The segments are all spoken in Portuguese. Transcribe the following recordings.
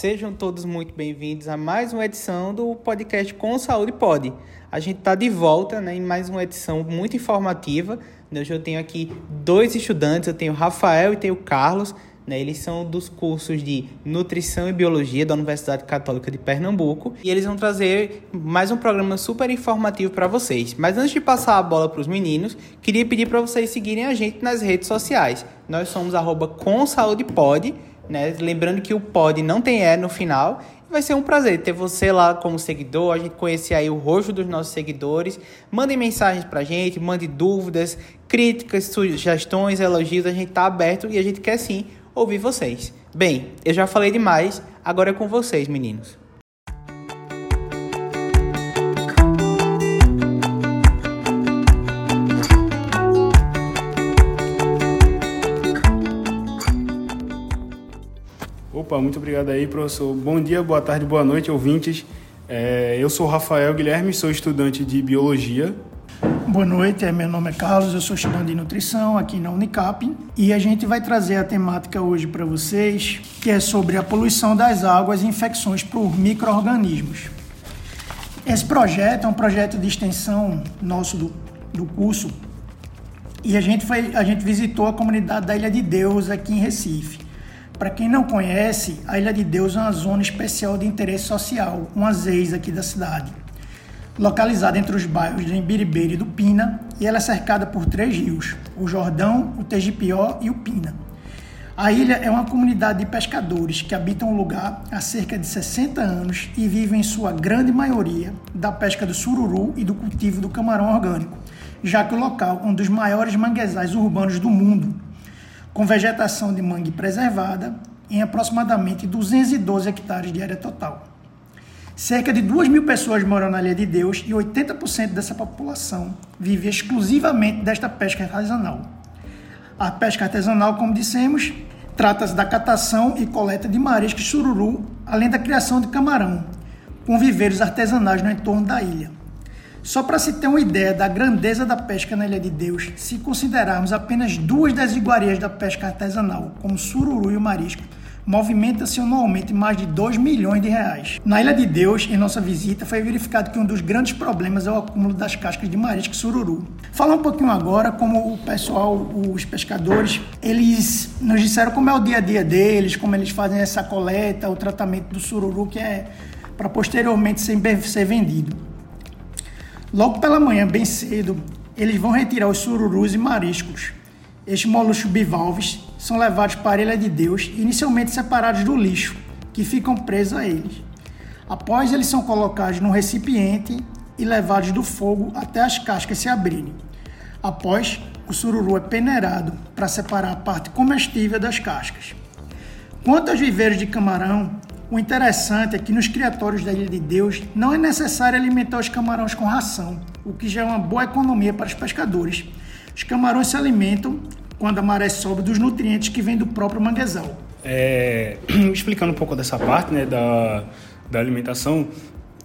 Sejam todos muito bem-vindos a mais uma edição do podcast Com Saúde Pode. A gente está de volta né, em mais uma edição muito informativa. Hoje eu tenho aqui dois estudantes, eu tenho o Rafael e tenho o Carlos. Né, eles são dos cursos de Nutrição e Biologia da Universidade Católica de Pernambuco e eles vão trazer mais um programa super informativo para vocês. Mas antes de passar a bola para os meninos, queria pedir para vocês seguirem a gente nas redes sociais. Nós somos arroba com saúde pode né? Lembrando que o pod não tem E no final. Vai ser um prazer ter você lá como seguidor, a gente conhecer aí o rosto dos nossos seguidores. Mandem mensagens pra gente, mande dúvidas, críticas, sugestões, elogios, a gente tá aberto e a gente quer sim ouvir vocês. Bem, eu já falei demais, agora é com vocês, meninos. Opa, muito obrigado aí, professor. Bom dia, boa tarde, boa noite, ouvintes. É, eu sou Rafael Guilherme, sou estudante de Biologia. Boa noite, meu nome é Carlos, eu sou estudante de Nutrição aqui na Unicap e a gente vai trazer a temática hoje para vocês, que é sobre a poluição das águas e infecções por micro-organismos. Esse projeto é um projeto de extensão nosso do, do curso e a gente, foi, a gente visitou a comunidade da Ilha de Deus aqui em Recife. Para quem não conhece, a Ilha de Deus é uma zona especial de interesse social, uma ZEIS aqui da cidade. Localizada entre os bairros de Embiribeira e do Pina, e ela é cercada por três rios, o Jordão, o Tegipió e o Pina. A ilha é uma comunidade de pescadores que habitam o lugar há cerca de 60 anos e vivem em sua grande maioria da pesca do sururu e do cultivo do camarão orgânico, já que o local é um dos maiores manguezais urbanos do mundo com vegetação de mangue preservada em aproximadamente 212 hectares de área total. Cerca de 2 mil pessoas moram na Ilha de Deus e 80% dessa população vive exclusivamente desta pesca artesanal. A pesca artesanal, como dissemos, trata-se da catação e coleta de marisco e sururu, além da criação de camarão, com viveiros artesanais no entorno da ilha. Só para se ter uma ideia da grandeza da pesca na Ilha de Deus, se considerarmos apenas duas das iguarias da pesca artesanal, como sururu e o marisco, movimenta-se anualmente mais de 2 milhões de reais. Na Ilha de Deus, em nossa visita, foi verificado que um dos grandes problemas é o acúmulo das cascas de marisco e sururu. Falar um pouquinho agora como o pessoal, os pescadores, eles nos disseram como é o dia a dia deles, como eles fazem essa coleta, o tratamento do sururu, que é para posteriormente ser, ser vendido. Logo pela manhã, bem cedo, eles vão retirar os sururus e mariscos. Estes moluscos bivalves são levados para a Ilha de Deus, inicialmente separados do lixo, que ficam presos a eles. Após eles são colocados num recipiente e levados do fogo até as cascas se abrirem. Após, o sururu é peneirado para separar a parte comestível das cascas. Quanto aos viveiros de camarão, o interessante é que nos criatórios da Ilha de Deus não é necessário alimentar os camarões com ração, o que já é uma boa economia para os pescadores. Os camarões se alimentam, quando a maré sobe, dos nutrientes que vêm do próprio manguezal. É, explicando um pouco dessa parte né, da, da alimentação,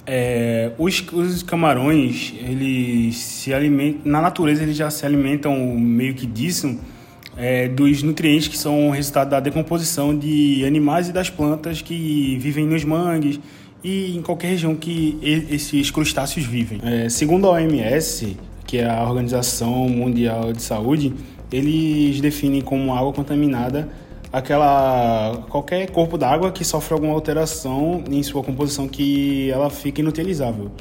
é, os, os, camarões, eles se alimentam, na natureza eles já se alimentam meio que disso, é, dos nutrientes que são resultado da decomposição de animais e das plantas que vivem nos mangues e em qualquer região que esses crustáceos vivem. É, segundo a OMS, que é a Organização Mundial de Saúde, eles definem como água contaminada aquela qualquer corpo d'água que sofre alguma alteração em sua composição que ela fica inutilizável.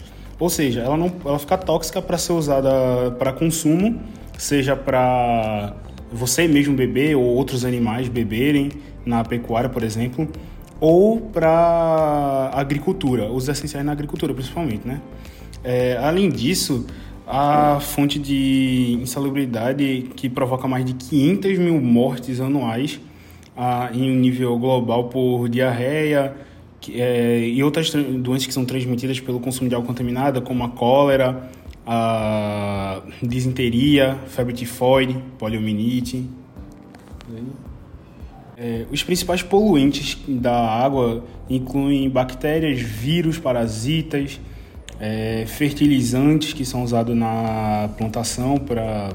Ou seja, ela não ela fica tóxica para ser usada para consumo, seja para você mesmo beber ou outros animais beberem na pecuária, por exemplo, ou para agricultura, os essenciais na agricultura principalmente, né? É, além disso, a fonte de insalubridade que provoca mais de 500 mil mortes anuais ah, em um nível global por diarreia é, e outras doenças que são transmitidas pelo consumo de água contaminada, como a cólera, a disenteria, febre tifoide, poliomielite. É, os principais poluentes da água incluem bactérias, vírus, parasitas, é, fertilizantes que são usados na plantação para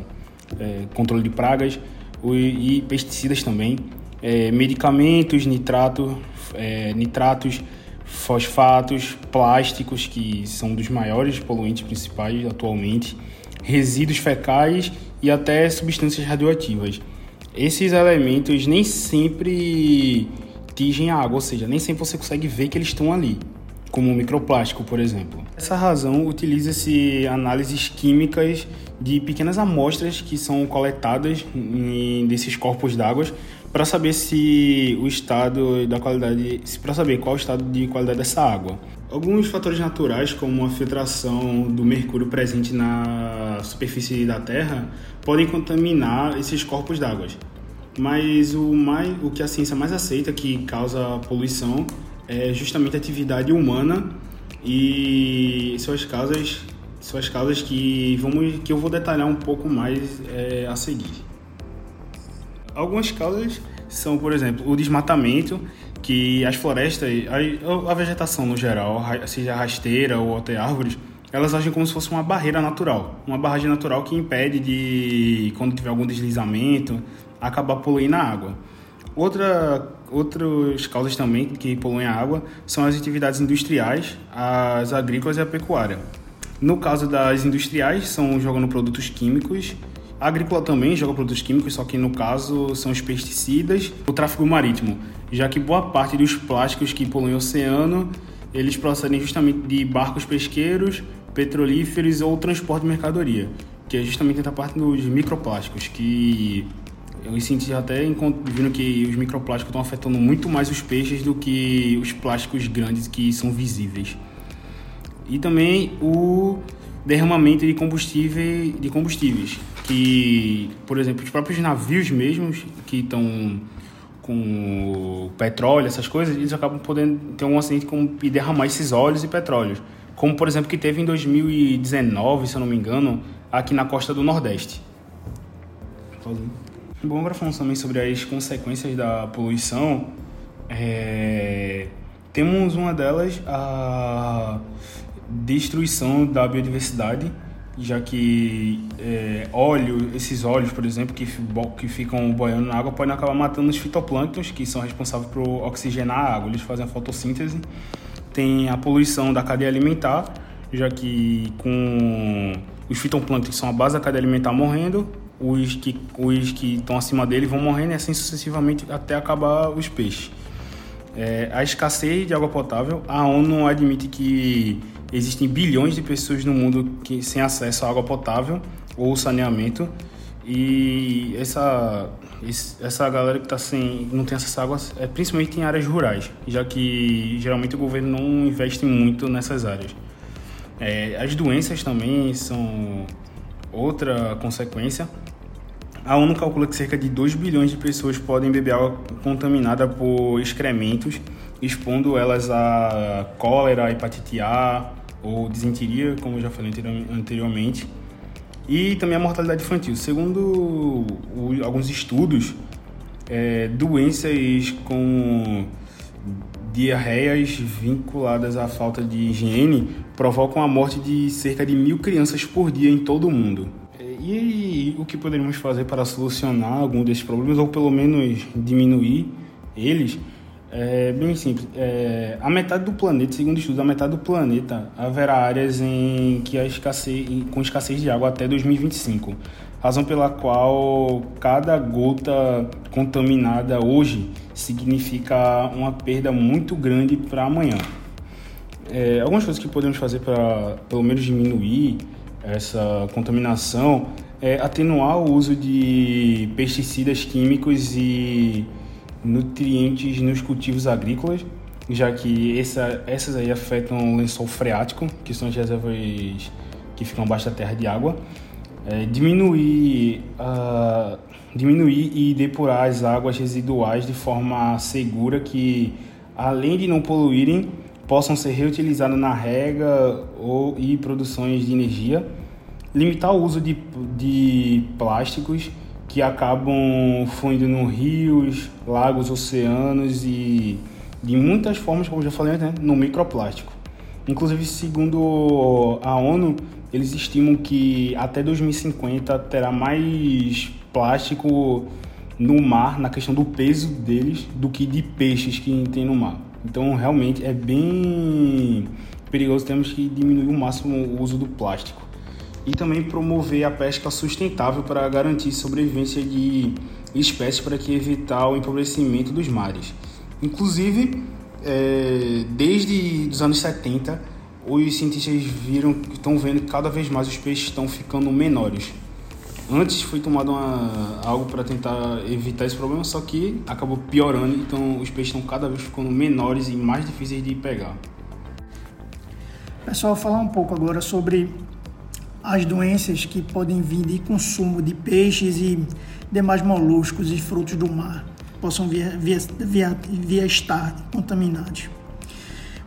é, controle de pragas e pesticidas também. é, medicamentos, nitrato, é, nitratos, fosfatos, plásticos, que são dos maiores poluentes principais atualmente, resíduos fecais e até substâncias radioativas. Esses elementos nem sempre tingem a água, ou seja, nem sempre você consegue ver que eles estão ali, como o microplástico, por exemplo. Essa razão utiliza-se análises químicas de pequenas amostras que são coletadas em, desses corpos d'água para saber se o estado da qualidade, para saber qual o estado de qualidade dessa água. Alguns fatores naturais, como a filtração do mercúrio presente na superfície da Terra, podem contaminar esses corpos d'água. Mas o, mais, o que a ciência mais aceita que causa poluição é justamente a atividade humana e suas causas, suas causas que, vamos, que eu vou detalhar um pouco mais é, a seguir. Algumas causas são, por exemplo, o desmatamento, que as florestas, a, a vegetação no geral, seja rasteira ou até árvores, elas agem como se fosse uma barreira natural, uma barragem natural que impede de, quando tiver algum deslizamento, acabar poluindo a água. Outra, outras causas também que poluem a água são as atividades industriais, as agrícolas e a pecuária. No caso das industriais, são jogando produtos químicos a agrícola também joga produtos químicos, só que no caso são os pesticidas, o tráfego marítimo, já que boa parte dos plásticos que poluem o oceano, eles procedem justamente de barcos pesqueiros, petrolíferos ou transporte de mercadoria, que é justamente a parte dos microplásticos, que eu senti até vendo que os microplásticos estão afetando muito mais os peixes do que os plásticos grandes que são visíveis. E também o derramamento de combustível de combustíveis que, por exemplo, os próprios navios mesmos que estão com petróleo, essas coisas, eles acabam podendo ter um acidente com, e derramar esses óleos e petróleos. Como, por exemplo, que teve em 2019, se eu não me engano, aqui na costa do Nordeste. Bom, agora falando também sobre as consequências da poluição, é... temos uma delas, a destruição da biodiversidade, já que é, óleo, esses óleos, por exemplo, que, que ficam boiando na água, podem acabar matando os fitoplânctons, que são responsáveis por oxigenar a água. Eles fazem a fotossíntese. Tem a poluição da cadeia alimentar, já que com os fitoplânctons, são a base da cadeia alimentar, morrendo, os que, os que estão acima dele vão morrendo e assim sucessivamente até acabar os peixes. É, a escassez de água potável, a ONU admite que Existem bilhões de pessoas no mundo que, sem acesso à água potável ou saneamento. E essa, essa galera que tá sem, não tem acesso à água é principalmente em áreas rurais, já que geralmente o governo não investe muito nessas áreas. É, as doenças também são outra consequência. A ONU calcula que cerca de 2 bilhões de pessoas podem beber água contaminada por excrementos, expondo elas a cólera, hepatite A, ou desenteria, como eu já falei anteriormente, e também a mortalidade infantil. Segundo alguns estudos, é, doenças como diarreias vinculadas à falta de higiene provocam a morte de cerca de mil crianças por dia em todo o mundo. É, e o que poderíamos fazer para solucionar algum desses problemas, ou pelo menos diminuir eles? É bem simples. É, a metade do planeta, segundo estudos, a metade do planeta haverá áreas em que a escassez, com escassez de água até 2025. Razão pela qual cada gota contaminada hoje significa uma perda muito grande para amanhã. É, algumas coisas que podemos fazer para, pelo menos, diminuir essa contaminação é atenuar o uso de pesticidas químicos e nutrientes nos cultivos agrícolas, já que essa, essas aí afetam o lençol freático, que são as reservas que ficam abaixo da terra de água. É, diminuir, uh, diminuir e depurar as águas residuais de forma segura que, além de não poluírem, possam ser reutilizadas na rega ou, e produções de energia. Limitar o uso de, de plásticos que acabam fluindo no rios, lagos, oceanos e de muitas formas, como eu já falei, né, no microplástico. Inclusive, segundo a ONU, eles estimam que até 2050 terá mais plástico no mar, na questão do peso deles, do que de peixes que tem no mar. Então, realmente é bem perigoso. Temos que diminuir o máximo o uso do plástico. E também promover a pesca sustentável para garantir sobrevivência de espécies para que evitar o empobrecimento dos mares. Inclusive, é, desde os anos 70, os cientistas viram, estão vendo que cada vez mais os peixes estão ficando menores. Antes foi tomado uma, algo para tentar evitar esse problema, só que acabou piorando, então os peixes estão cada vez ficando menores e mais difíceis de pegar. Pessoal, falar um pouco agora sobre as doenças que podem vir de consumo de peixes e demais moluscos e frutos do mar possam via, via, via, via estar contaminados.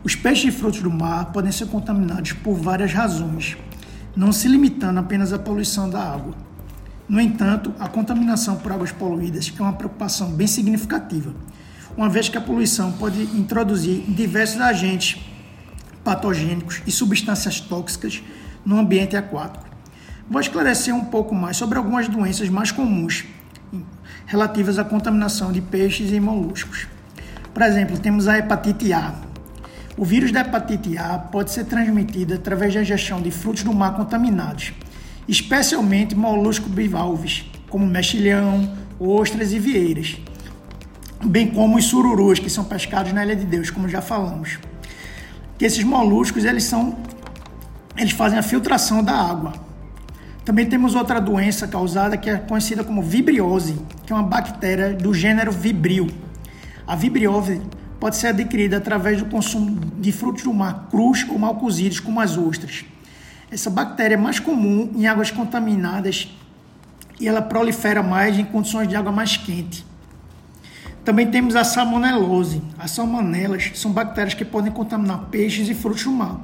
Os peixes e frutos do mar podem ser contaminados por várias razões, não se limitando apenas à poluição da água. No entanto, a contaminação por águas poluídas é uma preocupação bem significativa, uma vez que a poluição pode introduzir diversos agentes patogênicos e substâncias tóxicas no ambiente aquático. Vou esclarecer um pouco mais sobre algumas doenças mais comuns relativas à contaminação de peixes e moluscos. Por exemplo, temos a hepatite A. O vírus da hepatite A pode ser transmitido através da ingestão de frutos do mar contaminados, especialmente moluscos bivalves, como mexilhão, ostras e vieiras, bem como os sururus, que são pescados na Ilha de Deus, como já falamos. Que esses moluscos, eles são eles fazem a filtração da água, também temos outra doença causada que é conhecida como vibriose, que é uma bactéria do gênero Vibrio. A vibriose pode ser adquirida através do consumo de frutos do mar crus ou mal cozidos, como as ostras. Essa bactéria é mais comum em águas contaminadas e ela prolifera mais em condições de água mais quente. Também temos a salmonelose. As salmonelas são bactérias que podem contaminar peixes e frutos do mar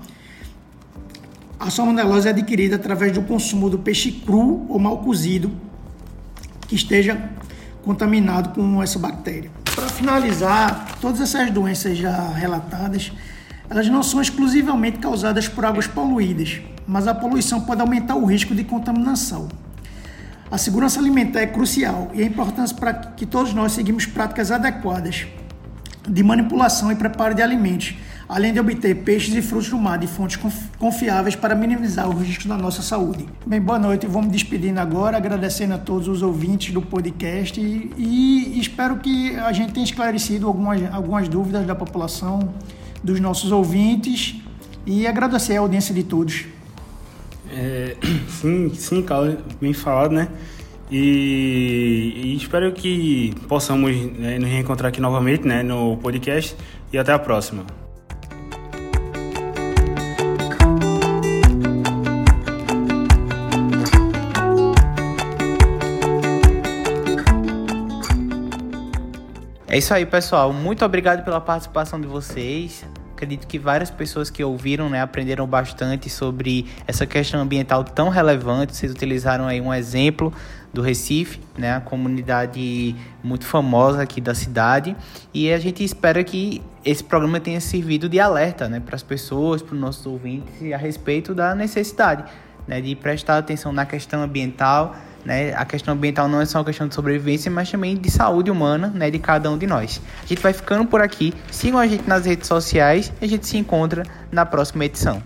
a salmonelose é adquirida através do consumo do peixe cru ou mal cozido que esteja contaminado com essa bactéria. Para finalizar, todas essas doenças já relatadas, elas não são exclusivamente causadas por águas poluídas, mas a poluição pode aumentar o risco de contaminação. A segurança alimentar é crucial e é importante para que todos nós seguimos práticas adequadas de manipulação e preparo de alimentos além de obter peixes e frutos do mar de fontes confiáveis para minimizar os riscos da nossa saúde. Bem, boa noite, vou me despedindo agora, agradecendo a todos os ouvintes do podcast e, e espero que a gente tenha esclarecido algumas, algumas dúvidas da população, dos nossos ouvintes e agradecer a audiência de todos. É, sim, sim, Carlos, bem falado, né? E, e, espero que possamos né, nos reencontrar aqui novamente né, no podcast e até a próxima. É isso aí, pessoal. Muito obrigado pela participação de vocês. Acredito que várias pessoas que ouviram, né, aprenderam bastante sobre essa questão ambiental tão relevante. Vocês utilizaram aí um exemplo do Recife, né, a comunidade muito famosa aqui da cidade, e a gente espera que esse programa tenha servido de alerta, né, para as pessoas, para os nossos ouvintes a respeito da necessidade, né, de prestar atenção na questão ambiental né? A questão ambiental não é só uma questão de sobrevivência, mas também de saúde humana né? de cada um de nós. A gente vai ficando por aqui. Sigam a gente nas redes sociais e a gente se encontra na próxima edição.